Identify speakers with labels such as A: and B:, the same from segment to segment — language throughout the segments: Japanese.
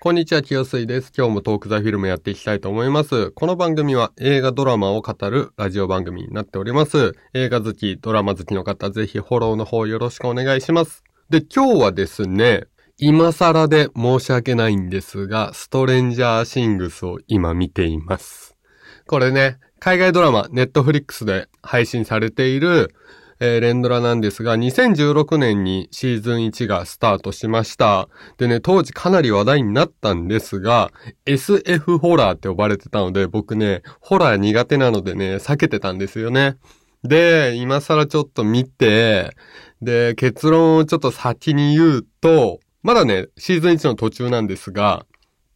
A: こんにちは、清水です。今日もトークザフィルムやっていきたいと思います。この番組は映画ドラマを語るラジオ番組になっております。映画好き、ドラマ好きの方、ぜひフォローの方よろしくお願いします。で、今日はですね、今更で申し訳ないんですが、ストレンジャーシングスを今見ています。これね、海外ドラマ、ネットフリックスで配信されている、えー連ドラなんですが、2016年にシーズン1がスタートしました。でね、当時かなり話題になったんですが、SF ホラーって呼ばれてたので、僕ね、ホラー苦手なのでね、避けてたんですよね。で、今更ちょっと見て、で、結論をちょっと先に言うと、まだね、シーズン1の途中なんですが、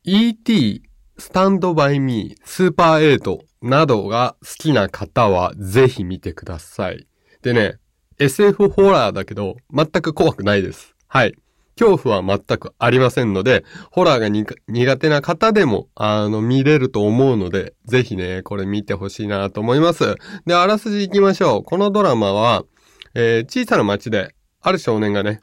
A: E.T., スタンドバイミー、スーパーエイトなどが好きな方はぜひ見てください。でね、SF ホラーだけど、全く怖くないです。はい。恐怖は全くありませんので、ホラーが苦手な方でも、あの、見れると思うので、ぜひね、これ見てほしいなと思います。で、あらすじ行きましょう。このドラマは、えー小さな町で、ある少年がね、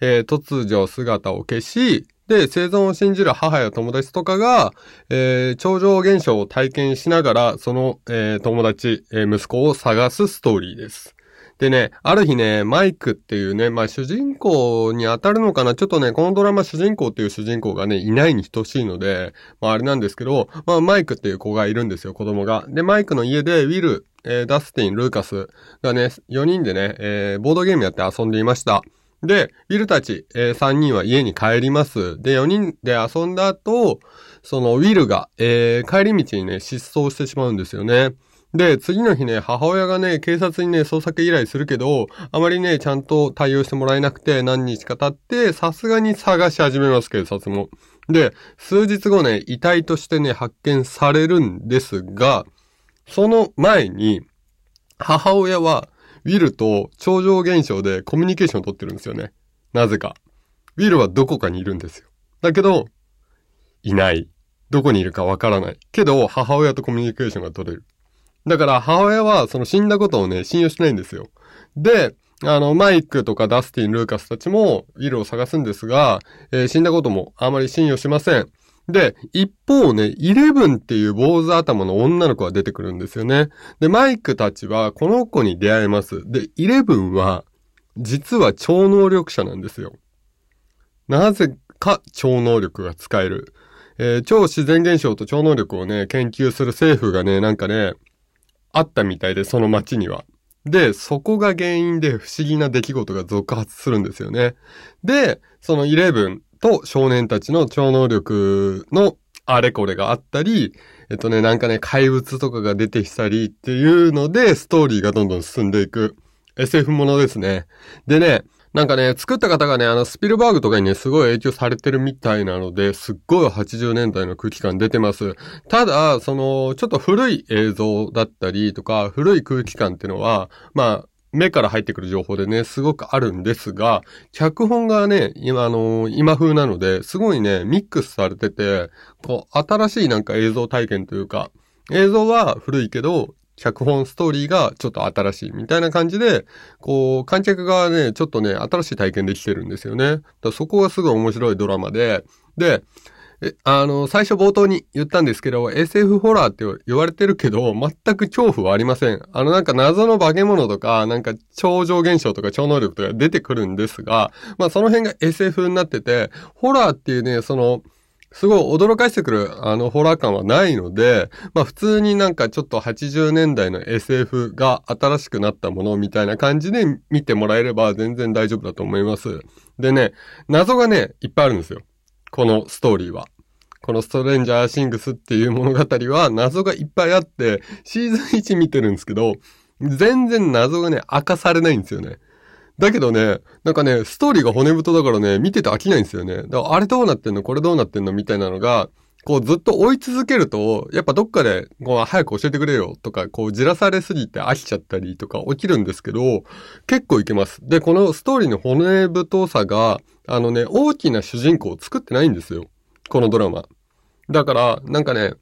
A: えー突如姿を消し、で、生存を信じる母や友達とかが、えー超常現象を体験しながら、その、えー友達、えー息子を探すストーリーです。でね、ある日ね、マイクっていうね、まあ主人公に当たるのかな？ちょっとね、このドラマ主人公っていう主人公がね、いないに等しいので、まああれなんですけど、まあマイクっていう子がいるんですよ、子供が。で、マイクの家で、ウィル、えーダスティン、ルーカスがね、4人でね、えーボードゲームやって遊んでいました。で、ウィルたち、え3人は家に帰ります。で、4人で遊んだ後、そのウィルが、えー帰り道にね、失踪してしまうんですよね。で、次の日ね、母親がね、警察にね、捜索依頼するけど、あまりね、ちゃんと対応してもらえなくて、何日か経って、さすがに探し始めます、警察も。で、数日後ね、遺体としてね、発見されるんですが、その前に、母親は、ウィルと超常現象でコミュニケーションを取ってるんですよね。なぜか。ウィルはどこかにいるんですよ。だけど、いない。どこにいるかわからない。けど、母親とコミュニケーションが取れる。だから、母親はその死んだことをね、信用しないんですよ。で、あの、マイクとかダスティン、ルーカスたちもウィルを探すんですが、えー死んだこともあまり信用しません。で、一方ね、イレブンっていう坊主頭の女の子が出てくるんですよね。で、マイクたちはこの子に出会えます。で、イレブンは、実は超能力者なんですよ。なぜか超能力が使える。えー超自然現象と超能力をね、研究する政府がね、なんかね、あったみたいで、その街には。で、そこが原因で不思議な出来事が続発するんですよね。で、そのイレブンと少年たちの超能力のあれこれがあったり、えっとね、なんかね、怪物とかが出てきたりっていうので、ストーリーがどんどん進んでいく SF ものですね。でね、なんかね、作った方がね、あの、スピルバーグとかにね、すごい影響されてるみたいなので、すっごい80年代の空気感出てます。ただ、その、ちょっと古い映像だったりとか、古い空気感っていうのは、まあ、目から入ってくる情報でね、すごくあるんですが、脚本がね、今、あの今風なので、すごいね、ミックスされてて、こう、新しいなんか映像体験というか、映像は古いけど、脚本ストーリーがちょっと新しいみたいな感じで、こう、観客がね、ちょっとね、新しい体験できてるんですよね。だそこがすごい面白いドラマで、で、え、あの、最初冒頭に言ったんですけど、SF ホラーって言われてるけど、全く恐怖はありません。あの、なんか謎の化け物とか、なんか超常現象とか超能力とか出てくるんですが、まあその辺が SF になってて、ホラーっていうね、その、すごい驚かしてくる、あの、ホラー感はないので、まあ普通になんかちょっと80年代の SF が新しくなったものみたいな感じで見てもらえれば全然大丈夫だと思います。でね、謎がね、いっぱいあるんですよ。このストーリーは。このストレンジャーシングスっていう物語は謎がいっぱいあって、シーズン1見てるんですけど、全然謎がね、明かされないんですよね。だけどね、なんかね、ストーリーが骨太だからね、見てて飽きないんですよね。だからあれどうなってんの？これどうなってんの？みたいなのが、こうずっと追い続けると、やっぱどっかで、こう早く教えてくれよとか、こうじらされすぎて飽きちゃったりとか起きるんですけど、結構いけます。で、このストーリーの骨太さが、あのね、大きな主人公を作ってないんですよ。このドラマ。だから、なんかね、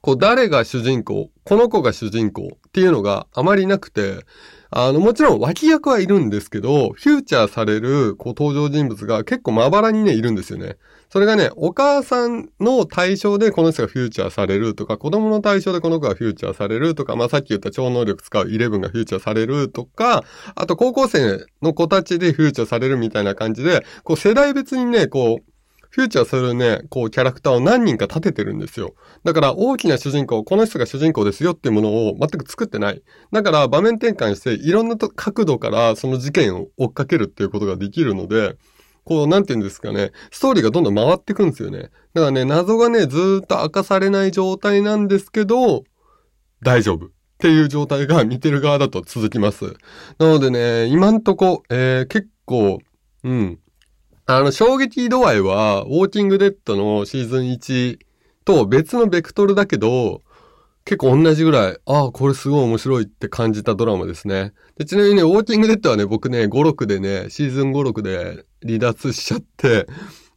A: こう誰が主人公、この子が主人公っていうのがあまりなくて、あの、もちろん脇役はいるんですけど、フューチャーされる、こう、登場人物が結構まばらにね、いるんですよね。それがね、お母さんの対象でこの人がフューチャーされるとか、子供の対象でこの子がフューチャーされるとか、まあさっき言った超能力使うイレブンがフューチャーされるとか、あと高校生の子たちでフューチャーされるみたいな感じで、こう世代別にね、こう、フューチャーするね、こうキャラクターを何人か立ててるんですよ。だから大きな主人公、この人が主人公ですよっていうものを全く作ってない。だから場面転換していろんな角度からその事件を追っかけるっていうことができるので、こう、なんて言うんですかね、ストーリーがどんどん回っていくんですよね。だからね、謎がね、ずっと明かされない状態なんですけど、大丈夫。っていう状態が見てる側だと続きます。なのでね、今んとこ、えー、結構、うん。あの、衝撃度合いは、ウォーキングデッドのシーズン1と別のベクトルだけど、結構同じぐらい、ああ、これすごい面白いって感じたドラマですね。でちなみにね、ウォーキングデッドはね、僕ね、5、6でね、シーズン5、6で離脱しちゃって、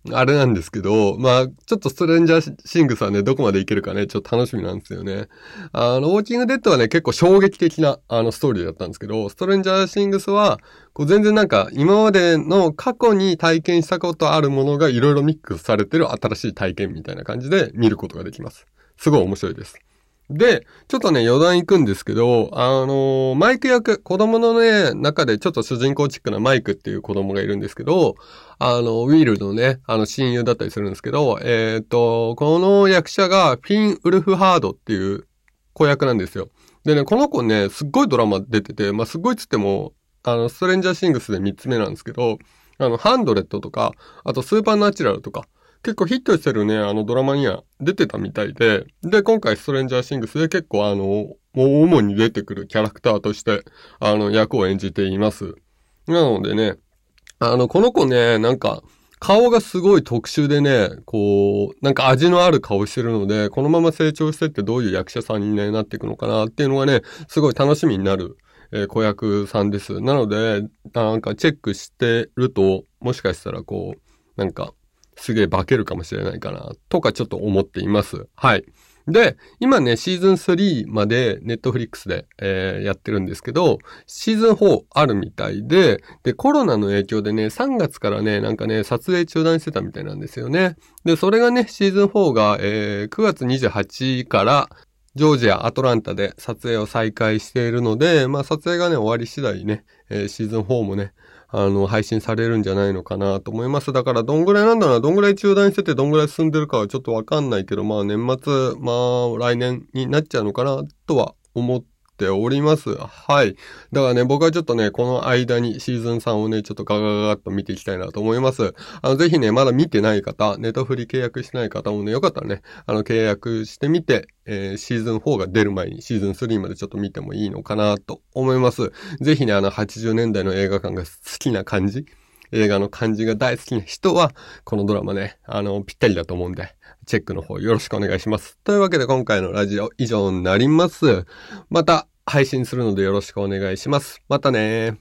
A: あれなんですけど、まあ、ちょっとストレンジャーシングスはね、どこまでいけるかね、ちょっと楽しみなんですよね。あの、ウォーキングデッドはね、結構衝撃的な、あの、ストーリーだったんですけど、ストレンジャーシングスは、こう全然なんか、今までの過去に体験したことあるものがいろいろミックスされてる新しい体験みたいな感じで見ることができます。すごい面白いです。で、ちょっとね、余談行くんですけど、あのー、マイク役、子供のね、中でちょっと主人公チックなマイクっていう子供がいるんですけど、あの、ウィールのね、あの、親友だったりするんですけど、えっ、ー、と、この役者がフィン・ウルフハードっていう子役なんですよ。でね、この子ね、すっごいドラマ出てて、まあ、すっごいつっても、あの、ストレンジャーシングスで3つ目なんですけど、あの、ハンドレットとか、あとスーパーナチュラルとか、結構ヒットしてるね、あのドラマには出てたみたいで、で、今回ストレンジャーシングスで結構あの、もう主に出てくるキャラクターとして、あの、役を演じています。なのでね、あの、この子ね、なんか、顔がすごい特殊でね、こう、なんか味のある顔してるので、このまま成長してってどういう役者さんに、ね、なっていくのかなっていうのがね、すごい楽しみになる、えー、子役さんです。なので、なんかチェックしてると、もしかしたらこう、なんか、すげえ化けるかもしれないかな、とかちょっと思っています。はい。で、今ね、シーズン3までネットフリックスで、えー、やってるんですけど、シーズン4あるみたいで、で、コロナの影響でね、3月からね、なんかね、撮影中断してたみたいなんですよね。で、それがね、シーズン4が、えー、9月28からジョージア、アトランタで撮影を再開しているので、まあ撮影がね、終わり次第ね、えー、シーズン4もね、あの、配信されるんじゃないのかなと思います。だから、どんぐらいなんだろうな、どんぐらい中断してて、どんぐらい進んでるかはちょっとわかんないけど、まあ年末、まあ来年になっちゃうのかなとは思っております。はい。だからね、僕はちょっとね、この間にシーズン3をね、ちょっとガガガガッと見ていきたいなと思います。あの、ぜひね、まだ見てない方、ネタフリ契約してない方もね、よかったらね、あの、契約してみて、えー、シーズン4が出る前にシーズン3までちょっと見てもいいのかなと思います。ぜひね、あの、80年代の映画館が好きな感じ映画の感じが大好きな人は、このドラマね、あの、ぴったりだと思うんで、チェックの方よろしくお願いします。というわけで今回のラジオ以上になります。また配信するのでよろしくお願いします。またね